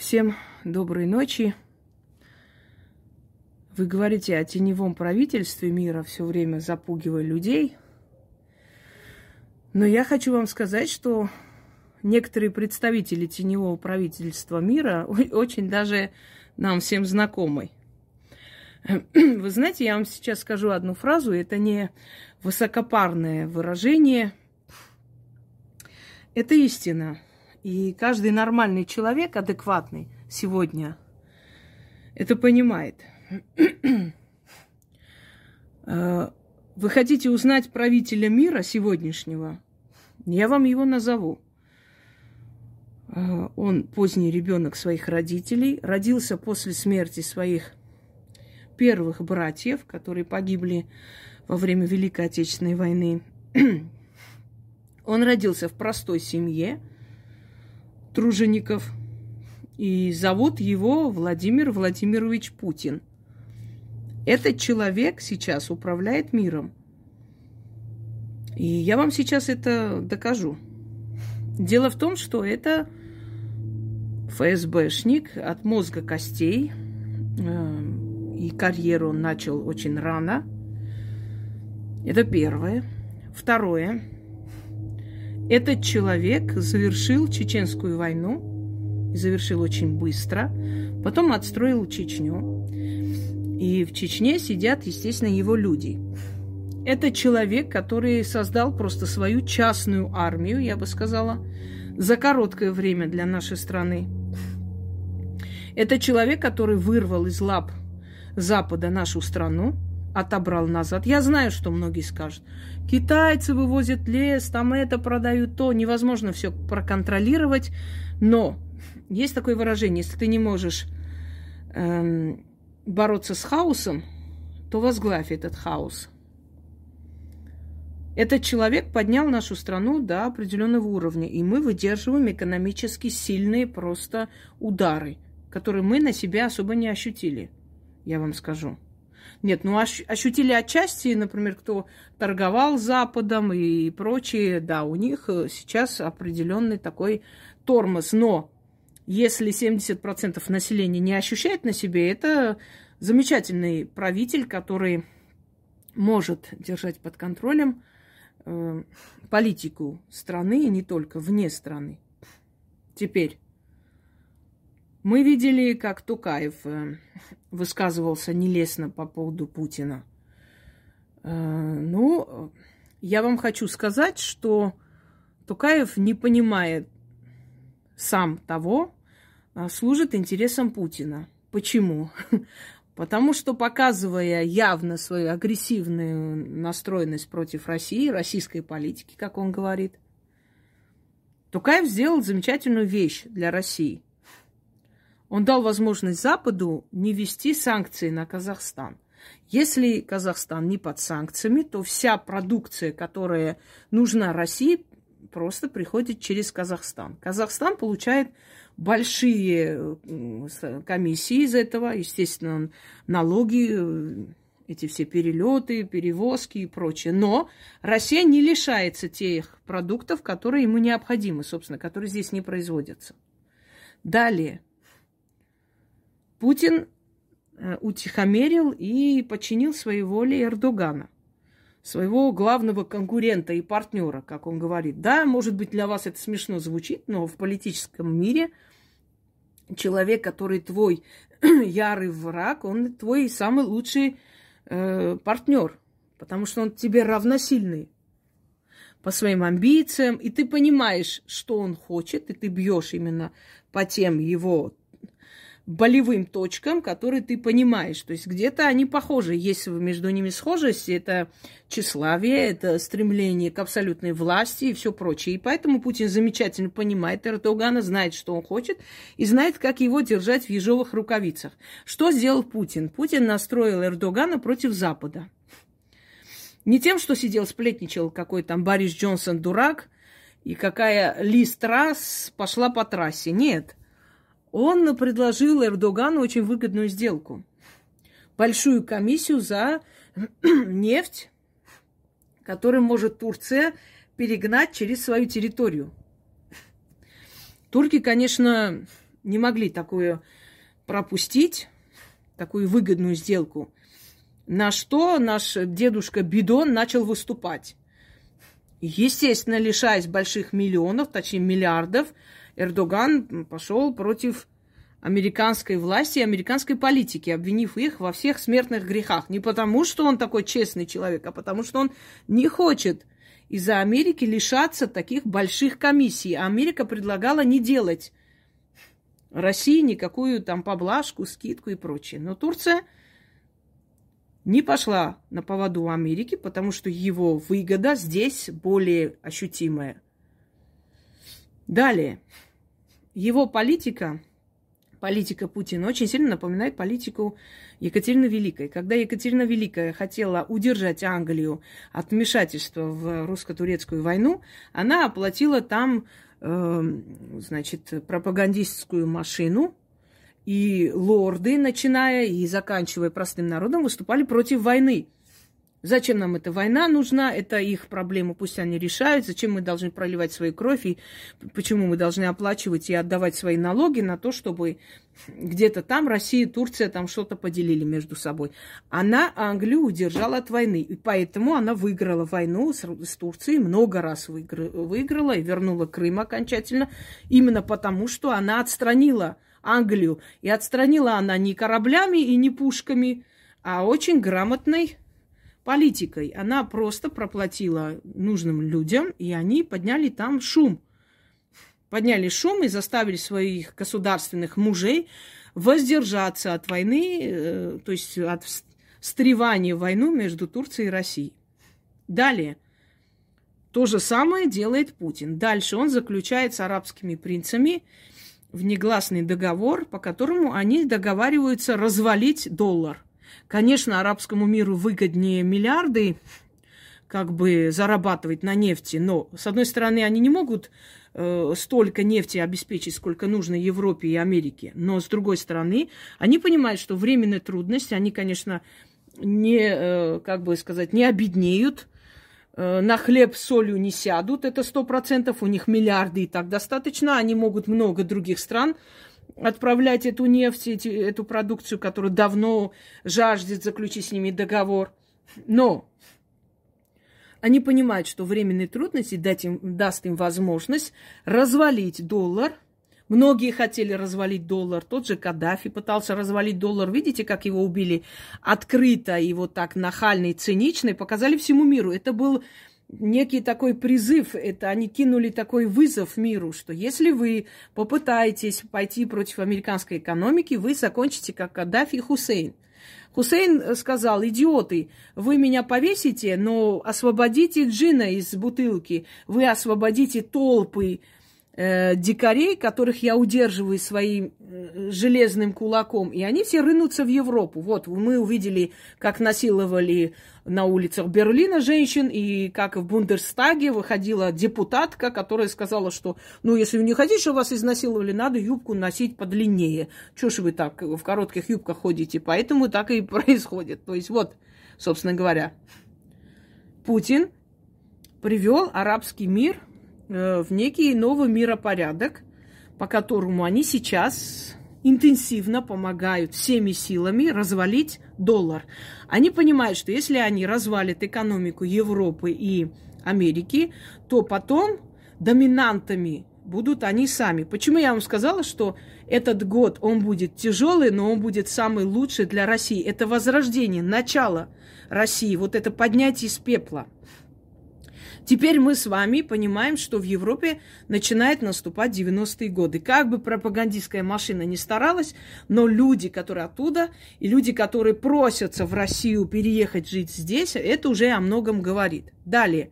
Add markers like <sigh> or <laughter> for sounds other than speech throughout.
Всем доброй ночи. Вы говорите о теневом правительстве мира, все время запугивая людей. Но я хочу вам сказать, что некоторые представители теневого правительства мира <laughs> очень даже нам всем знакомы. <clears throat> Вы знаете, я вам сейчас скажу одну фразу, это не высокопарное выражение, это истина. И каждый нормальный человек, адекватный сегодня, это понимает. Э, вы хотите узнать правителя мира сегодняшнего? Я вам его назову. Э, он поздний ребенок своих родителей, родился после смерти своих первых братьев, которые погибли во время Великой Отечественной войны. <clears throat> Он родился в простой семье тружеников, и зовут его Владимир Владимирович Путин. Этот человек сейчас управляет миром. И я вам сейчас это докажу. Дело в том, что это ФСБшник от мозга костей, э, и карьеру он начал очень рано. Это первое. Второе. Этот человек завершил Чеченскую войну и завершил очень быстро. Потом отстроил Чечню. И в Чечне сидят, естественно, его люди. Это человек, который создал просто свою частную армию, я бы сказала, за короткое время для нашей страны. Это человек, который вырвал из лап Запада нашу страну, отобрал назад. Я знаю, что многие скажут. Китайцы вывозят лес, там это продают, то. Невозможно все проконтролировать. Но есть такое выражение, если ты не можешь эм, бороться с хаосом, то возглавь этот хаос. Этот человек поднял нашу страну до определенного уровня, и мы выдерживаем экономически сильные просто удары, которые мы на себя особо не ощутили я вам скажу. Нет, ну ощутили отчасти, например, кто торговал Западом и прочие, да, у них э, сейчас определенный такой тормоз. Но если 70% населения не ощущает на себе, это замечательный правитель, который может держать под контролем э, политику страны и не только вне страны. Теперь мы видели, как Тукаев э, высказывался нелестно по поводу Путина. Э, ну, я вам хочу сказать, что Тукаев не понимает сам того, а служит интересам Путина. Почему? <laughs> Потому что, показывая явно свою агрессивную настроенность против России, российской политики, как он говорит, Тукаев сделал замечательную вещь для России – он дал возможность Западу не вести санкции на Казахстан. Если Казахстан не под санкциями, то вся продукция, которая нужна России, просто приходит через Казахстан. Казахстан получает большие комиссии из этого, естественно, налоги, эти все перелеты, перевозки и прочее. Но Россия не лишается тех продуктов, которые ему необходимы, собственно, которые здесь не производятся. Далее – Путин э, утихомерил и подчинил своей воле Эрдогана, своего главного конкурента и партнера, как он говорит. Да, может быть, для вас это смешно звучит, но в политическом мире человек, который твой <clears throat> ярый враг, он твой самый лучший э, партнер, потому что он тебе равносильный по своим амбициям, и ты понимаешь, что он хочет, и ты бьешь именно по тем его болевым точкам, которые ты понимаешь. То есть где-то они похожи. Есть между ними схожесть, это тщеславие, это стремление к абсолютной власти и все прочее. И поэтому Путин замечательно понимает Эрдогана, знает, что он хочет, и знает, как его держать в ежовых рукавицах. Что сделал Путин? Путин настроил Эрдогана против Запада. Не тем, что сидел, сплетничал, какой там Борис Джонсон дурак, и какая Ли Страс пошла по трассе. Нет – он предложил Эрдогану очень выгодную сделку. Большую комиссию за <clears throat> нефть, которую может Турция перегнать через свою территорию. Турки, конечно, не могли такое пропустить, такую выгодную сделку. На что наш дедушка Бидон начал выступать. Естественно, лишаясь больших миллионов, точнее миллиардов, Эрдоган пошел против американской власти и американской политики, обвинив их во всех смертных грехах. Не потому, что он такой честный человек, а потому, что он не хочет из-за Америки лишаться таких больших комиссий. А Америка предлагала не делать России никакую там поблажку, скидку и прочее. Но Турция не пошла на поводу Америки, потому что его выгода здесь более ощутимая. Далее. Его политика политика Путина очень сильно напоминает политику Екатерины Великой. Когда Екатерина Великая хотела удержать Англию от вмешательства в русско-турецкую войну, она оплатила там, э, значит, пропагандистскую машину, и лорды, начиная и заканчивая простым народом, выступали против войны. Зачем нам эта война нужна? Это их проблема, пусть они решают. Зачем мы должны проливать свою кровь и почему мы должны оплачивать и отдавать свои налоги на то, чтобы где-то там Россия, Турция там что-то поделили между собой. Она Англию удержала от войны, и поэтому она выиграла войну с, с Турцией, много раз выиграла, выиграла и вернула Крым окончательно, именно потому, что она отстранила Англию. И отстранила она не кораблями и не пушками, а очень грамотной политикой. Она просто проплатила нужным людям, и они подняли там шум. Подняли шум и заставили своих государственных мужей воздержаться от войны, э, то есть от встревания в войну между Турцией и Россией. Далее. То же самое делает Путин. Дальше он заключает с арабскими принцами внегласный договор, по которому они договариваются развалить доллар – Конечно, арабскому миру выгоднее миллиарды как бы зарабатывать на нефти, но, с одной стороны, они не могут э, столько нефти обеспечить, сколько нужно Европе и Америке, но, с другой стороны, они понимают, что временные трудности, они, конечно, не, э, как бы сказать, не обеднеют, э, на хлеб солью не сядут, это сто процентов, у них миллиарды и так достаточно, они могут много других стран отправлять эту нефть, эти, эту продукцию, которая давно жаждет заключить с ними договор. Но они понимают, что временные трудности дать им, даст им возможность развалить доллар. Многие хотели развалить доллар. Тот же Каддафи пытался развалить доллар. Видите, как его убили открыто и вот так нахально и цинично, и показали всему миру. Это был некий такой призыв, это они кинули такой вызов миру, что если вы попытаетесь пойти против американской экономики, вы закончите как Каддафи и Хусейн. Хусейн сказал, идиоты, вы меня повесите, но освободите джина из бутылки, вы освободите толпы э, дикарей, которых я удерживаю своим э, железным кулаком, и они все рынутся в Европу. Вот мы увидели, как насиловали на улицах Берлина женщин, и как в Бундерстаге выходила депутатка, которая сказала, что, ну, если вы не хотите, чтобы вас изнасиловали, надо юбку носить подлиннее. Чего ж вы так в коротких юбках ходите? Поэтому так и <laughs> происходит. То есть вот, собственно говоря, Путин привел арабский мир – в некий новый миропорядок, по которому они сейчас интенсивно помогают всеми силами развалить доллар. Они понимают, что если они развалят экономику Европы и Америки, то потом доминантами будут они сами. Почему я вам сказала, что этот год он будет тяжелый, но он будет самый лучший для России? Это возрождение, начало России, вот это поднятие из пепла. Теперь мы с вами понимаем, что в Европе начинает наступать 90-е годы. Как бы пропагандистская машина не старалась, но люди, которые оттуда, и люди, которые просятся в Россию переехать жить здесь, это уже о многом говорит. Далее.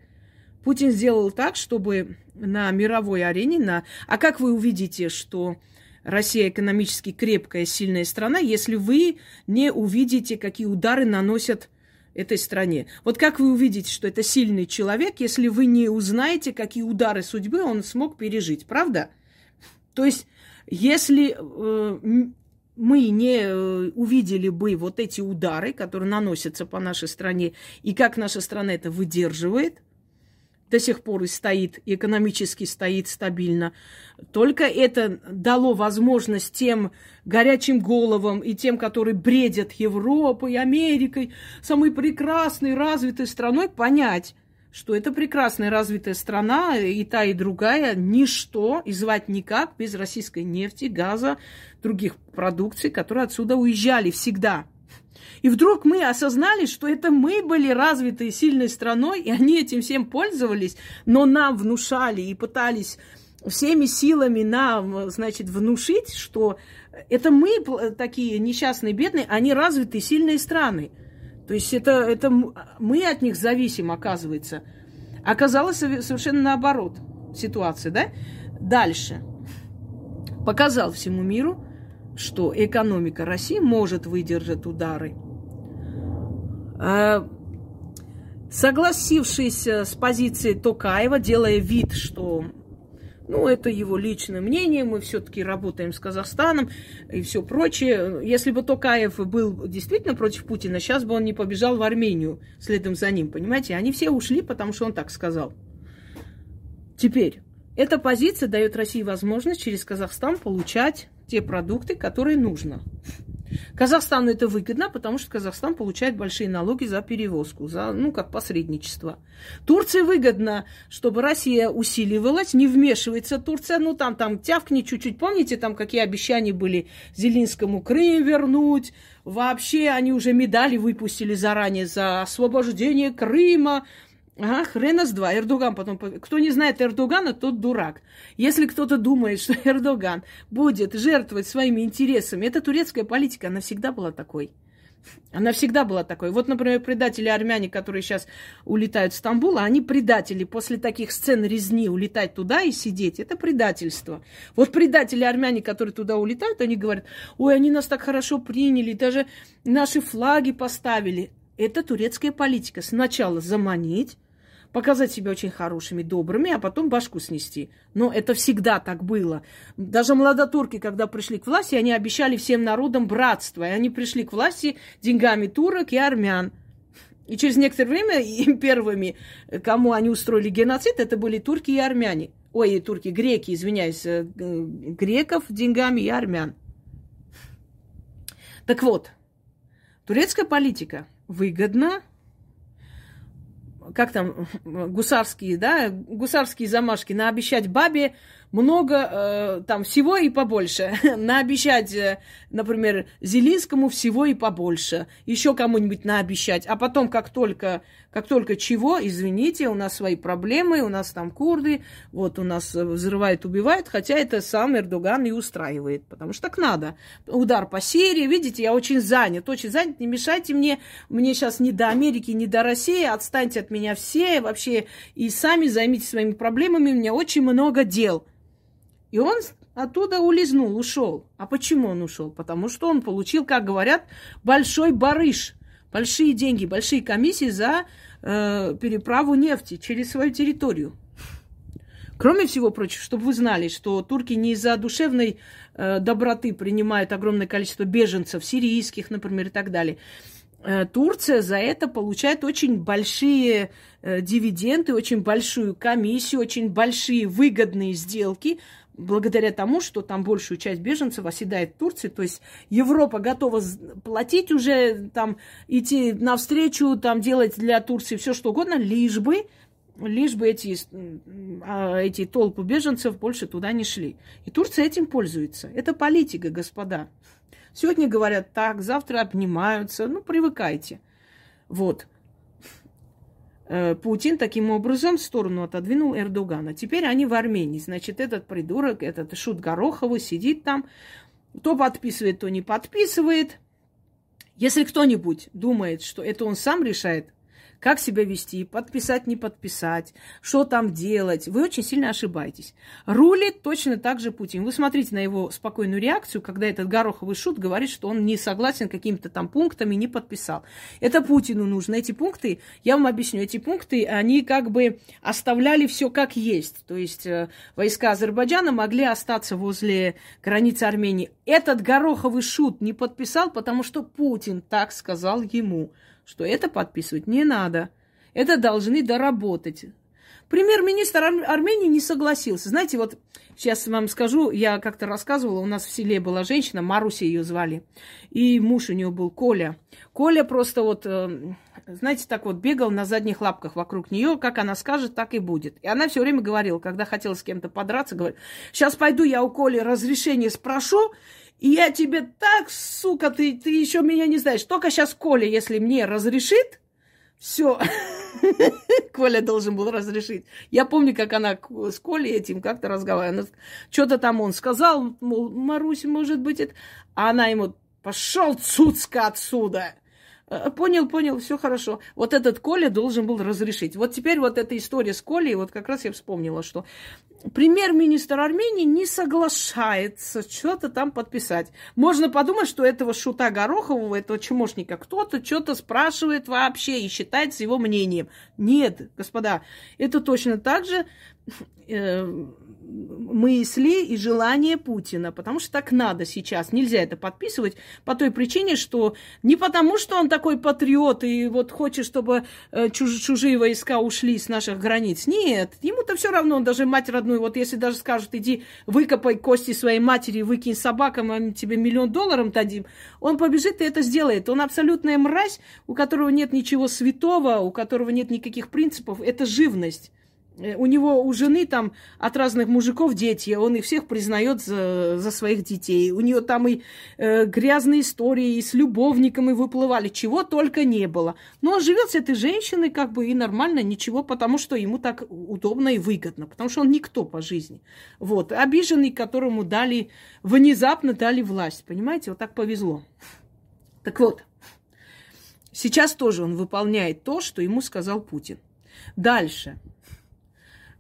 Путин сделал так, чтобы на мировой арене, на... а как вы увидите, что Россия экономически крепкая, сильная страна, если вы не увидите, какие удары наносят этой стране. Вот как вы увидите, что это сильный человек, если вы не узнаете, какие удары судьбы он смог пережить, правда? То есть, если э, мы не э, увидели бы вот эти удары, которые наносятся по нашей стране, и как наша страна это выдерживает, до сих пор и стоит, экономически стоит стабильно. Только это дало возможность тем горячим головам и тем, которые бредят Европой, Америкой, самой прекрасной, развитой страной, понять, что это прекрасная развитая страна, и та, и другая, ничто, и звать никак без российской нефти, газа, других продукций, которые отсюда уезжали всегда – и вдруг мы осознали, что это мы были развитой, сильной страной, и они этим всем пользовались, но нам внушали и пытались всеми силами нам, значит, внушить, что это мы такие несчастные, бедные, они развитые, сильные страны. То есть это, это мы от них зависим, оказывается. Оказалось совершенно наоборот ситуация, да? Дальше. Показал всему миру, что экономика России может выдержать удары – а, согласившись с позицией Токаева, делая вид, что ну, это его личное мнение, мы все-таки работаем с Казахстаном и все прочее. Если бы Токаев был действительно против Путина, сейчас бы он не побежал в Армению следом за ним, понимаете? Они все ушли, потому что он так сказал. Теперь, эта позиция дает России возможность через Казахстан получать те продукты, которые нужно. Казахстану это выгодно, потому что Казахстан получает большие налоги за перевозку, за, ну, как посредничество. Турции выгодно, чтобы Россия усиливалась, не вмешивается Турция, ну, там, там, тявкни чуть-чуть. Помните, там, какие обещания были Зелинскому Крым вернуть? Вообще, они уже медали выпустили заранее за освобождение Крыма, Ага, хрена с два. Эрдоган потом... Кто не знает Эрдогана, тот дурак. Если кто-то думает, <laughs> что Эрдоган будет жертвовать своими интересами, это турецкая политика, она всегда была такой. Она всегда была такой. Вот, например, предатели армяне, которые сейчас улетают в Стамбул, они предатели. После таких сцен резни улетать туда и сидеть, это предательство. Вот предатели армяне, которые туда улетают, они говорят, ой, они нас так хорошо приняли, даже наши флаги поставили. Это турецкая политика. Сначала заманить, показать себя очень хорошими, добрыми, а потом башку снести. Но это всегда так было. Даже молодотурки, когда пришли к власти, они обещали всем народам братство. И они пришли к власти деньгами турок и армян. И через некоторое время <laughs> им первыми, кому они устроили геноцид, это были турки и армяне. Ой, турки, греки, извиняюсь, э, греков деньгами и армян. Так вот, турецкая политика выгодна как там, гусарские, да, гусарские замашки, наобещать бабе много э, там всего и побольше. <laughs> наобещать, э, например, Зелинскому всего и побольше. Еще кому-нибудь наобещать. А потом, как только, как только чего, извините, у нас свои проблемы, у нас там курды, вот у нас взрывают, убивают, хотя это сам Эрдоган и устраивает, потому что так надо. Удар по Сирии, видите, я очень занят, очень занят, не мешайте мне, мне сейчас не до Америки, не до России, отстаньте от меня все, вообще, и сами займитесь своими проблемами, у меня очень много дел. И он оттуда улизнул, ушел. А почему он ушел? Потому что он получил, как говорят, большой барыш, большие деньги, большие комиссии за э, переправу нефти через свою территорию. Кроме всего прочего, чтобы вы знали, что турки не из-за душевной э, доброты принимают огромное количество беженцев, сирийских, например, и так далее. Э, Турция за это получает очень большие э, дивиденды, очень большую комиссию, очень большие выгодные сделки благодаря тому, что там большую часть беженцев оседает в Турции, то есть Европа готова платить уже, там, идти навстречу, там, делать для Турции все что угодно, лишь бы, лишь бы эти, а, эти толпы беженцев больше туда не шли. И Турция этим пользуется. Это политика, господа. Сегодня говорят так, завтра обнимаются, ну, привыкайте. Вот. Э, Путин таким образом в сторону отодвинул Эрдогана. Теперь они в Армении. Значит, этот придурок, этот Шут Гороховый сидит там, то подписывает, то не подписывает. Если кто-нибудь думает, что это он сам решает, как себя вести, подписать, не подписать, что там делать, вы очень сильно ошибаетесь. Рулит точно так же Путин. Вы смотрите на его спокойную реакцию, когда этот гороховый шут говорит, что он не согласен какими-то там пунктами, не подписал. Это Путину нужно. Эти пункты, я вам объясню, эти пункты, они как бы оставляли все как есть. То есть э, войска Азербайджана могли остаться возле границы Армении. Этот гороховый шут не подписал, потому что Путин так сказал ему что это подписывать не надо. Это должны доработать. Премьер-министр Армении не согласился. Знаете, вот сейчас вам скажу, я как-то рассказывала, у нас в селе была женщина, Маруся ее звали, и муж у нее был Коля. Коля просто вот, э, знаете, так вот бегал на задних лапках вокруг нее, как она скажет, так и будет. И она все время говорила, когда хотела с кем-то подраться, говорит, сейчас пойду я у Коли разрешение спрошу, и я тебе так, сука, ты, ты еще меня не знаешь. Только сейчас Коля, если мне разрешит, все. <laughs> Коля должен был разрешить. Я помню, как она с Колей этим как-то разговаривала. Что-то там он сказал, мол, Маруся, может быть, это... А она ему, пошел, цуцка, отсюда. Э, понял, понял, все хорошо. Вот этот Коля должен был разрешить. Вот теперь вот эта история с Колей, вот как раз я вспомнила, что премьер-министр Армении не соглашается что-то там подписать. Можно подумать, что этого шута Горохового, этого чмошника, кто-то что-то спрашивает вообще и считает с его мнением. Нет, господа, это точно так же э, мысли и желания Путина, потому что так надо сейчас. Нельзя это подписывать по той причине, что не потому, что он такой патриот и вот хочет, чтобы э, чуж- чужие войска ушли с наших границ. Нет, ему-то все равно, он даже мать родную, вот если даже скажут, иди выкопай кости своей матери, выкинь собакам, мы тебе миллион долларов дадим, он побежит и это сделает. Он абсолютная мразь, у которого нет ничего святого, у которого нет никаких принципов. Это живность. Э, у него у жены там от разных мужиков дети, он их всех признает за, за своих детей. У нее там и э, грязные истории, и с любовником и выплывали, чего только не было. Но он живет с этой женщиной как бы и нормально, ничего, потому что ему так удобно и выгодно, потому что он никто по жизни. Вот, обиженный, которому дали, внезапно дали власть, понимаете, вот так повезло. Так вот, сейчас тоже он выполняет то, что ему сказал Путин. Дальше.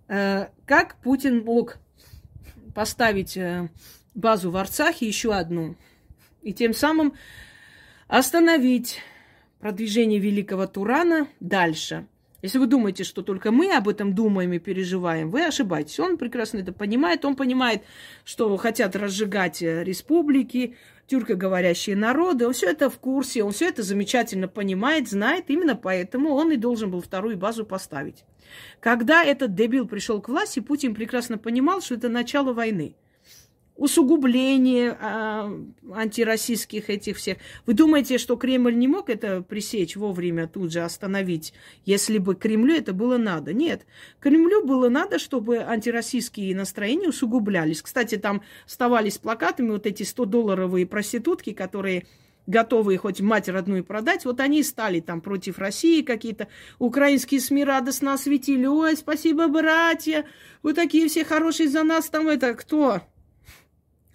Э, как Путин мог поставить э, базу в Арцахе, еще одну, и тем самым остановить продвижение великого Турана дальше. Если вы думаете, что только мы об этом думаем и переживаем, вы ошибаетесь. Он прекрасно это понимает. Он понимает, что хотят разжигать э, республики, тюркоговорящие народы. Он все это в курсе, он все это замечательно понимает, знает. Именно поэтому он и должен был вторую базу поставить. Когда этот дебил пришел к власти, Путин прекрасно понимал, что это начало войны. Усугубление а, антироссийских этих всех. Вы думаете, что Кремль не мог это пресечь вовремя, тут же остановить, если бы Кремлю это было надо? Нет. Кремлю было надо, чтобы антироссийские настроения усугублялись. Кстати, там вставались плакатами вот эти 100-долларовые проститутки, которые готовые хоть мать родную продать, вот они стали там против России какие-то. Украинские СМИ радостно осветили. Ой, спасибо, братья, вы такие все хорошие за нас. Там это кто?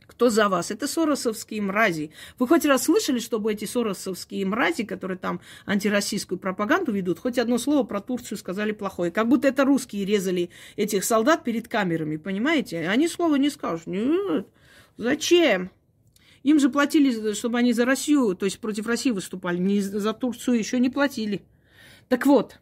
Кто за вас? Это соросовские мрази. Вы хоть раз слышали, чтобы эти соросовские мрази, которые там антироссийскую пропаганду ведут, хоть одно слово про Турцию сказали плохое? Как будто это русские резали этих солдат перед камерами, понимаете? Они слова не скажут. Нет. Зачем? Им же платили, чтобы они за Россию, то есть против России выступали, не за Турцию еще не платили. Так вот,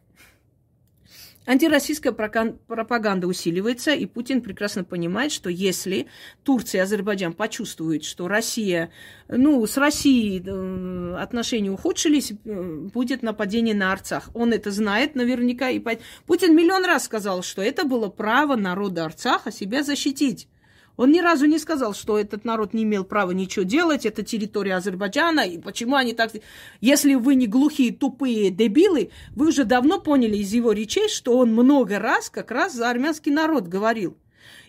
антироссийская пропаганда усиливается, и Путин прекрасно понимает, что если Турция и Азербайджан почувствуют, что Россия, ну, с Россией э, отношения ухудшились, э, будет нападение на Арцах. Он это знает наверняка. И Путин миллион раз сказал, что это было право народа Арцаха себя защитить. Он ни разу не сказал, что этот народ не имел права ничего делать, это территория Азербайджана, и почему они так... Если вы не глухие, тупые дебилы, вы уже давно поняли из его речей, что он много раз как раз за армянский народ говорил.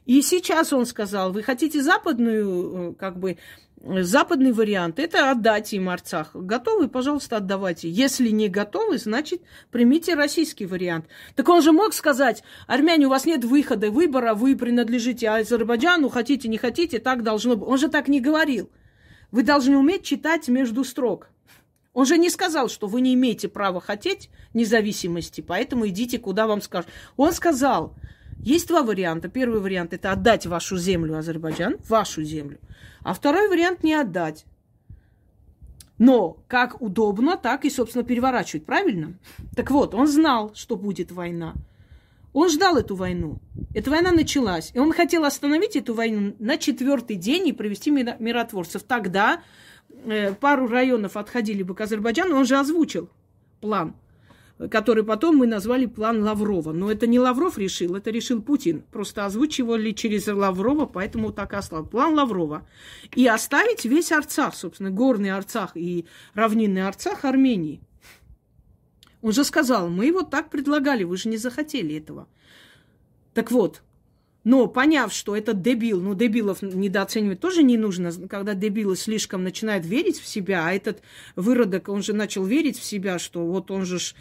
И сейчас он сказал, вы хотите западную, э, как бы, Западный вариант – это отдать им Арцах. Готовы, пожалуйста, отдавайте. Если не готовы, значит, примите российский вариант. Так он же мог сказать, армяне, у вас нет выхода, выбора, вы принадлежите Азербайджану, хотите, не хотите, так должно быть. Он же так не говорил. Вы должны уметь читать между строк. Он же не сказал, что вы не имеете права хотеть независимости, поэтому идите, куда вам скажут. Он сказал, есть два варианта. Первый вариант – это отдать вашу землю Азербайджан, вашу землю – а второй вариант не отдать. Но как удобно, так и, собственно, переворачивать, правильно? Так вот, он знал, что будет война. Он ждал эту войну. Эта война началась. И он хотел остановить эту войну на четвертый день и провести миротворцев. Тогда э, пару районов отходили бы к Азербайджану. Он же озвучил план. Который потом мы назвали план Лаврова. Но это не Лавров решил, это решил Путин. Просто озвучивали через Лаврова, поэтому так и осталось. План Лаврова. И оставить весь Арцах, собственно, горный Арцах и равнинный Арцах Армении. Он же сказал, мы вот так предлагали, вы же не захотели этого. Так вот, но поняв, что это дебил, ну, дебилов недооценивать тоже не нужно, когда дебилы слишком начинают верить в себя, а этот выродок, он же начал верить в себя, что вот он же ж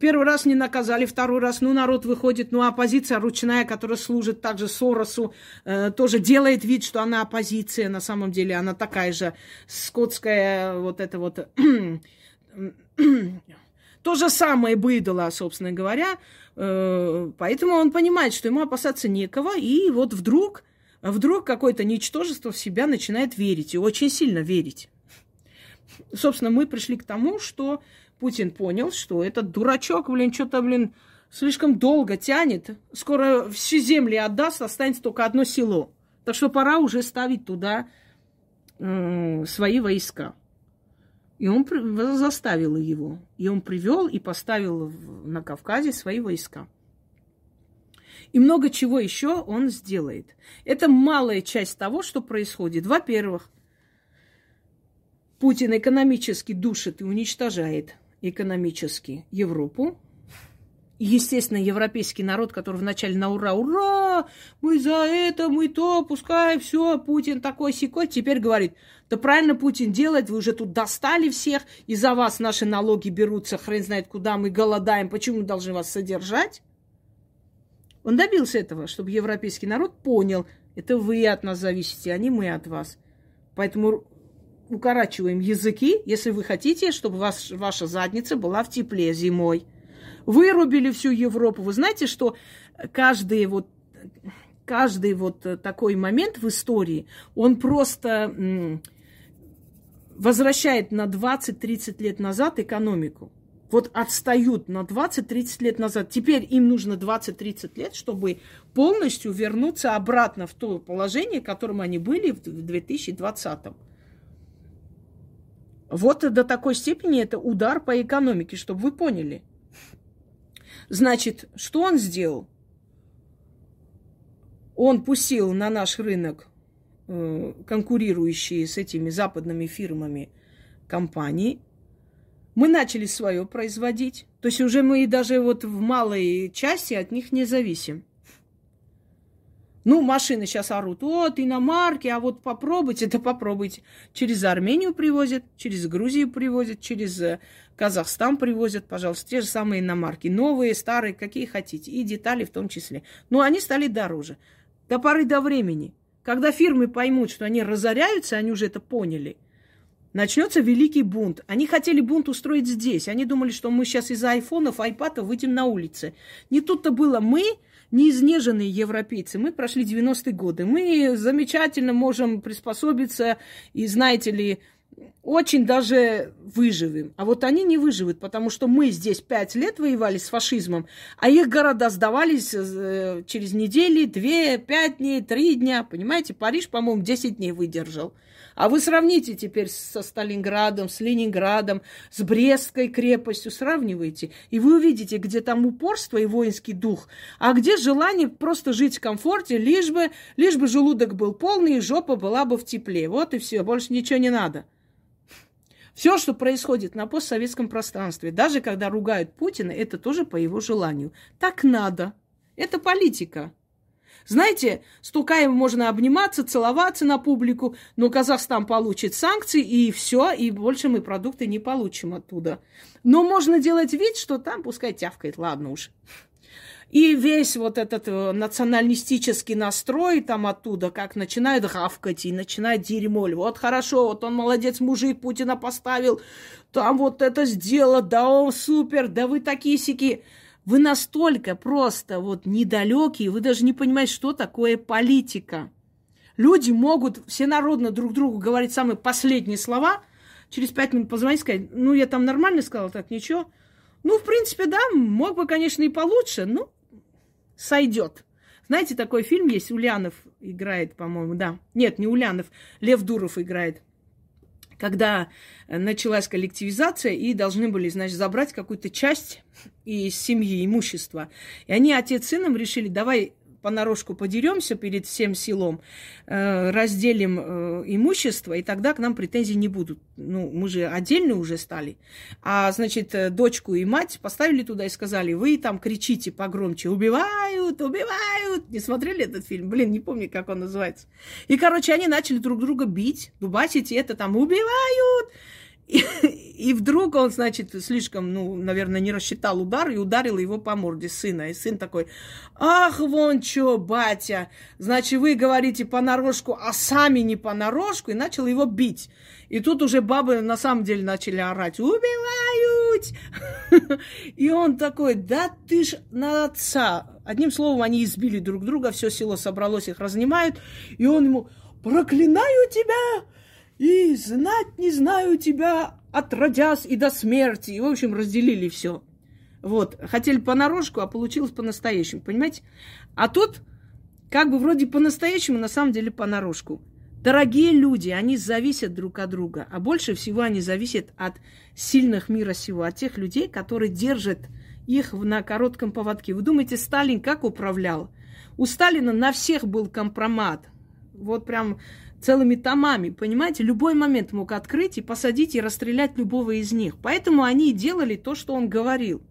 первый раз не наказали, второй раз, ну, народ выходит, ну, оппозиция ручная, которая служит также Соросу, э, тоже делает вид, что она оппозиция, на самом деле она такая же скотская, вот это вот <clears throat> то же самое быдало, собственно говоря. Э, поэтому он понимает, что ему опасаться некого. И вот вдруг, вдруг какое-то ничтожество в себя начинает верить. И очень сильно верить. Собственно, мы пришли к тому, что Путин понял, что этот дурачок, блин, что-то, блин, слишком долго тянет. Скоро все земли отдаст, останется только одно село. Так что пора уже ставить туда э, свои войска. И он заставил его. И он привел и поставил на Кавказе свои войска. И много чего еще он сделает. Это малая часть того, что происходит. Во-первых, Путин экономически душит и уничтожает экономически Европу. Естественно, европейский народ, который вначале на ура, ура, мы за это, мы то, пускай все, Путин такой секой, теперь говорит, да правильно Путин делает, вы уже тут достали всех, и за вас наши налоги берутся, хрен знает куда, мы голодаем, почему мы должны вас содержать? Он добился этого, чтобы европейский народ понял, это вы от нас зависите, а не мы от вас. Поэтому укорачиваем языки, если вы хотите, чтобы вас, ваша задница была в тепле зимой вырубили всю Европу. Вы знаете, что каждый вот каждый вот такой момент в истории, он просто возвращает на 20-30 лет назад экономику. Вот отстают на 20-30 лет назад. Теперь им нужно 20-30 лет, чтобы полностью вернуться обратно в то положение, в котором они были в 2020. Вот до такой степени это удар по экономике, чтобы вы поняли. Значит, что он сделал? Он пустил на наш рынок э, конкурирующие с этими западными фирмами компании. Мы начали свое производить. То есть уже мы даже вот в малой части от них не зависим. Ну, машины сейчас орут, вот, иномарки, а вот попробуйте, это попробуйте. Через Армению привозят, через Грузию привозят, через э, Казахстан привозят, пожалуйста, те же самые иномарки. Новые, старые, какие хотите, и детали в том числе. Но они стали дороже. До поры до времени. Когда фирмы поймут, что они разоряются, они уже это поняли, начнется великий бунт. Они хотели бунт устроить здесь. Они думали, что мы сейчас из-за айфонов, айпадов выйдем на улицы. Не тут-то было. Мы неизнеженные европейцы. Мы прошли 90-е годы. Мы замечательно можем приспособиться и, знаете ли, очень даже выживем. А вот они не выживут, потому что мы здесь пять лет воевали с фашизмом, а их города сдавались э, через недели, две, пять дней, три дня. Понимаете, Париж, по-моему, 10 дней выдержал. А вы сравните теперь со Сталинградом, с Ленинградом, с Брестской крепостью, сравнивайте, и вы увидите, где там упорство и воинский дух, а где желание просто жить в комфорте, лишь бы, лишь бы желудок был полный и жопа была бы в тепле. Вот и все, больше ничего не надо. Все, что происходит на постсоветском пространстве, даже когда ругают Путина, это тоже по его желанию. Так надо. Это политика. Знаете, с Тукаем можно обниматься, целоваться на публику, но Казахстан получит санкции, и все, и больше мы продукты не получим оттуда. Но можно делать вид, что там пускай тявкает, ладно уж. И весь вот этот э, националистический настрой там оттуда, как начинает гавкать и начинает дерьмо. Вот хорошо, вот он молодец, мужик Путина поставил, там вот это сделал, да он супер, да вы такие сики. Вы настолько просто вот недалекие, вы даже не понимаете, что такое политика. Люди могут всенародно друг другу говорить самые последние слова, через пять минут позвонить и сказать, ну, я там нормально сказала, так ничего. Ну, в принципе, да, мог бы, конечно, и получше, но сойдет. Знаете, такой фильм есть, Ульянов играет, по-моему, да. Нет, не Ульянов, Лев Дуров играет. Когда началась коллективизация и должны были, значит, забрать какую-то часть из семьи, имущества. И они, отец с сыном, решили, давай понарошку подеремся перед всем селом, э, разделим э, имущество, и тогда к нам претензий не будут. Ну, мы же отдельно уже стали. А, значит, э, дочку и мать поставили туда и сказали, вы там кричите погромче, убивают, убивают. Не смотрели этот фильм? Блин, не помню, как он называется. И, короче, они начали друг друга бить, дубасить, и это там убивают. <laughs> И, вдруг он, значит, слишком, ну, наверное, не рассчитал удар и ударил его по морде сына. И сын такой, ах, вон чё, батя, значит, вы говорите понарошку, а сами не понарошку, и начал его бить. И тут уже бабы на самом деле начали орать, убивают! <laughs> И он такой, да ты ж на отца. Одним словом, они избили друг друга, все село собралось, их разнимают, и он ему, проклинаю тебя, и знать не знаю тебя, отродясь и до смерти. И, в общем, разделили все. Вот, хотели понарошку, а получилось по-настоящему, понимаете? А тут как бы вроде по-настоящему, на самом деле понарошку. Дорогие люди, они зависят друг от друга, а больше всего они зависят от сильных мира сего, от тех людей, которые держат их на коротком поводке. Вы думаете, Сталин как управлял? У Сталина на всех был компромат. Вот прям целыми томами, понимаете? Любой момент мог открыть и посадить и расстрелять любого из них. Поэтому они делали то, что он говорил.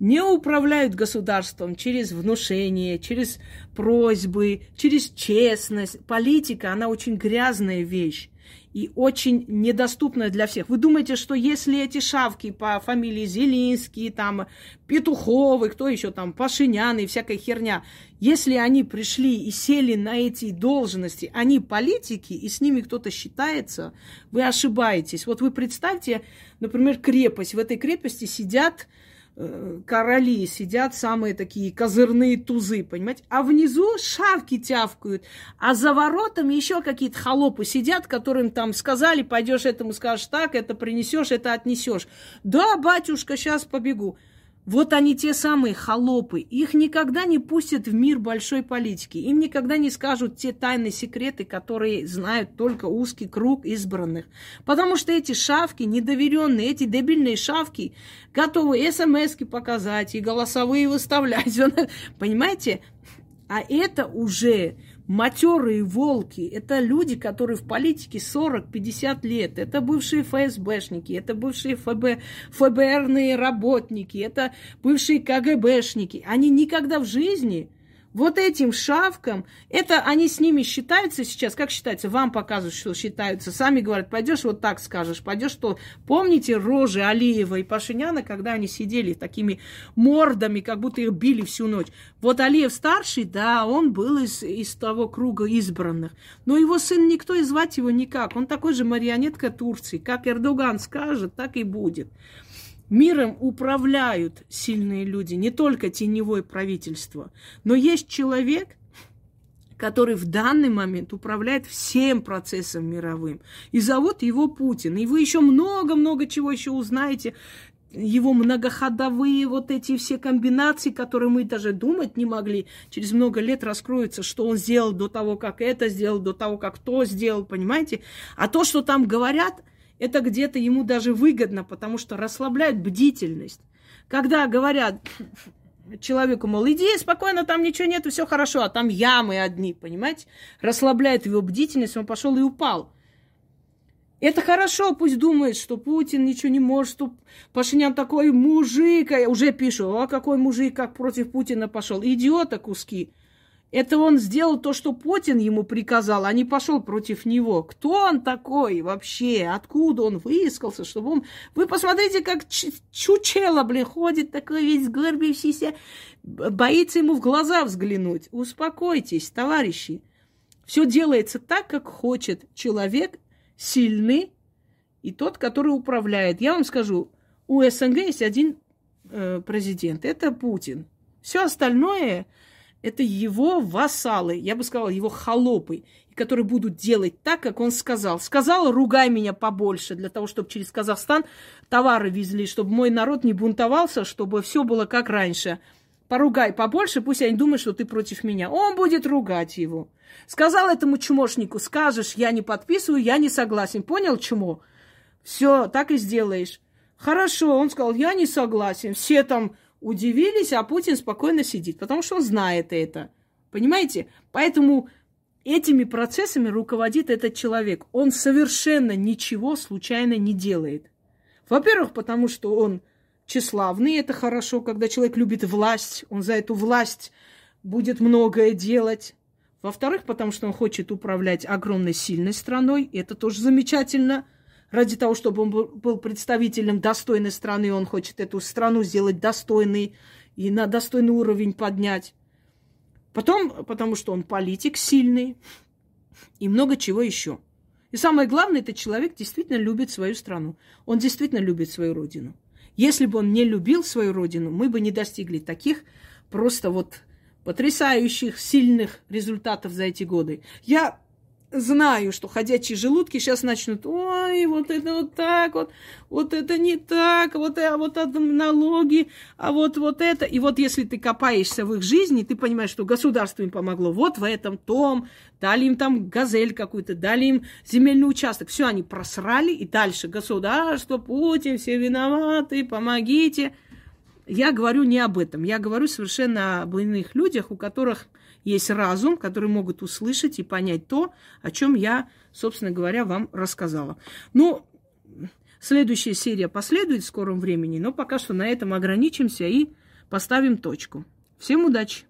Не управляют государством через внушение, через просьбы, через честность. Политика, она очень грязная вещь и очень недоступная для всех. Вы думаете, что если эти шавки по фамилии Зелинский, там, Петуховы, кто еще там, Пашинян и всякая херня, если они пришли и сели на эти должности, они политики, и с ними кто-то считается, вы ошибаетесь. Вот вы представьте, например, крепость. В этой крепости сидят короли сидят самые такие козырные тузы, понимаете? А внизу шавки тявкают, а за воротами еще какие-то холопы сидят, которым там сказали, пойдешь этому скажешь так, это принесешь, это отнесешь. Да, батюшка, сейчас побегу. Вот они те самые холопы. Их никогда не пустят в мир большой политики. Им никогда не скажут те тайные секреты, которые знают только узкий круг избранных. Потому что эти шавки, недоверенные, эти дебильные шавки, готовы смс показать и голосовые выставлять. <laughs> Понимаете? А это уже матерые волки. Это люди, которые в политике 40-50 лет. Это бывшие ФСБшники, это бывшие ФБ, ФБРные работники, это бывшие КГБшники. Они никогда в жизни вот этим шавкам, это они с ними считаются сейчас, как считается, вам показывают, что считаются, сами говорят, пойдешь вот так скажешь, пойдешь то. Помните рожи Алиева и Пашиняна, когда они сидели такими мордами, как будто их били всю ночь. Вот Алиев старший, да, он был из, из того круга избранных, но его сын никто и звать его никак, он такой же марионетка Турции, как Эрдоган скажет, так и будет. Миром управляют сильные люди, не только теневое правительство. Но есть человек, который в данный момент управляет всем процессом мировым. И зовут его Путин. И вы еще много-много чего еще узнаете. Его многоходовые вот эти все комбинации, которые мы даже думать не могли, через много лет раскроются, что он сделал до того, как это сделал, до того, как то сделал, понимаете? А то, что там говорят, это где-то ему даже выгодно, потому что расслабляет бдительность. Когда говорят человеку, мол, иди спокойно, там ничего нету, все хорошо, а там ямы одни, понимаете? Расслабляет его бдительность, он пошел и упал. Это хорошо, пусть думает, что Путин ничего не может, что Пашинян такой мужик, а уже пишут, а какой мужик, как против Путина пошел. Идиота куски. Это он сделал то, что Путин ему приказал, а не пошел против него. Кто он такой вообще? Откуда он выискался, чтобы он... Вы посмотрите, как чучело, блин, ходит такой весь горбившийся, боится ему в глаза взглянуть. Успокойтесь, товарищи. Все делается так, как хочет человек сильный и тот, который управляет. Я вам скажу, у СНГ есть один э, президент, это Путин. Все остальное это его вассалы, я бы сказала, его холопы, которые будут делать так, как он сказал. Сказал, ругай меня побольше, для того, чтобы через Казахстан товары везли, чтобы мой народ не бунтовался, чтобы все было как раньше. поругай побольше, пусть они думают, что ты против меня. Он будет ругать его. Сказал этому чмошнику, скажешь, я не подписываю, я не согласен. Понял, чмо? Все, так и сделаешь. Хорошо, он сказал, я не согласен. Все там удивились, а Путин спокойно сидит, потому что он знает это. Понимаете? Поэтому этими процессами руководит этот человек. Он совершенно ничего случайно не делает. Во-первых, потому что он тщеславный, это хорошо, когда человек любит власть, он за эту власть будет многое делать. Во-вторых, потому что он хочет управлять огромной сильной страной, это тоже замечательно. Ради того, чтобы он был представителем достойной страны, он хочет эту страну сделать достойной и на достойный уровень поднять. Потом, потому что он политик сильный и много чего еще. И самое главное, этот человек действительно любит свою страну. Он действительно любит свою родину. Если бы он не любил свою родину, мы бы не достигли таких просто вот потрясающих, сильных результатов за эти годы. Я знаю, что ходячие желудки сейчас начнут, ой, вот это вот так вот, вот это не так, вот, а вот это налоги, а вот вот это. И вот если ты копаешься в их жизни, ты понимаешь, что государство им помогло вот в этом, том, дали им там газель какую-то, дали им земельный участок. Все они просрали, и дальше государство, Путин, все виноваты, помогите. Я говорю не об этом. Я говорю совершенно об иных людях, у которых есть разум, которые могут услышать и понять то, о чем я, собственно говоря, вам рассказала. Ну, следующая серия последует в скором времени, но пока что на этом ограничимся и поставим точку. Всем удачи!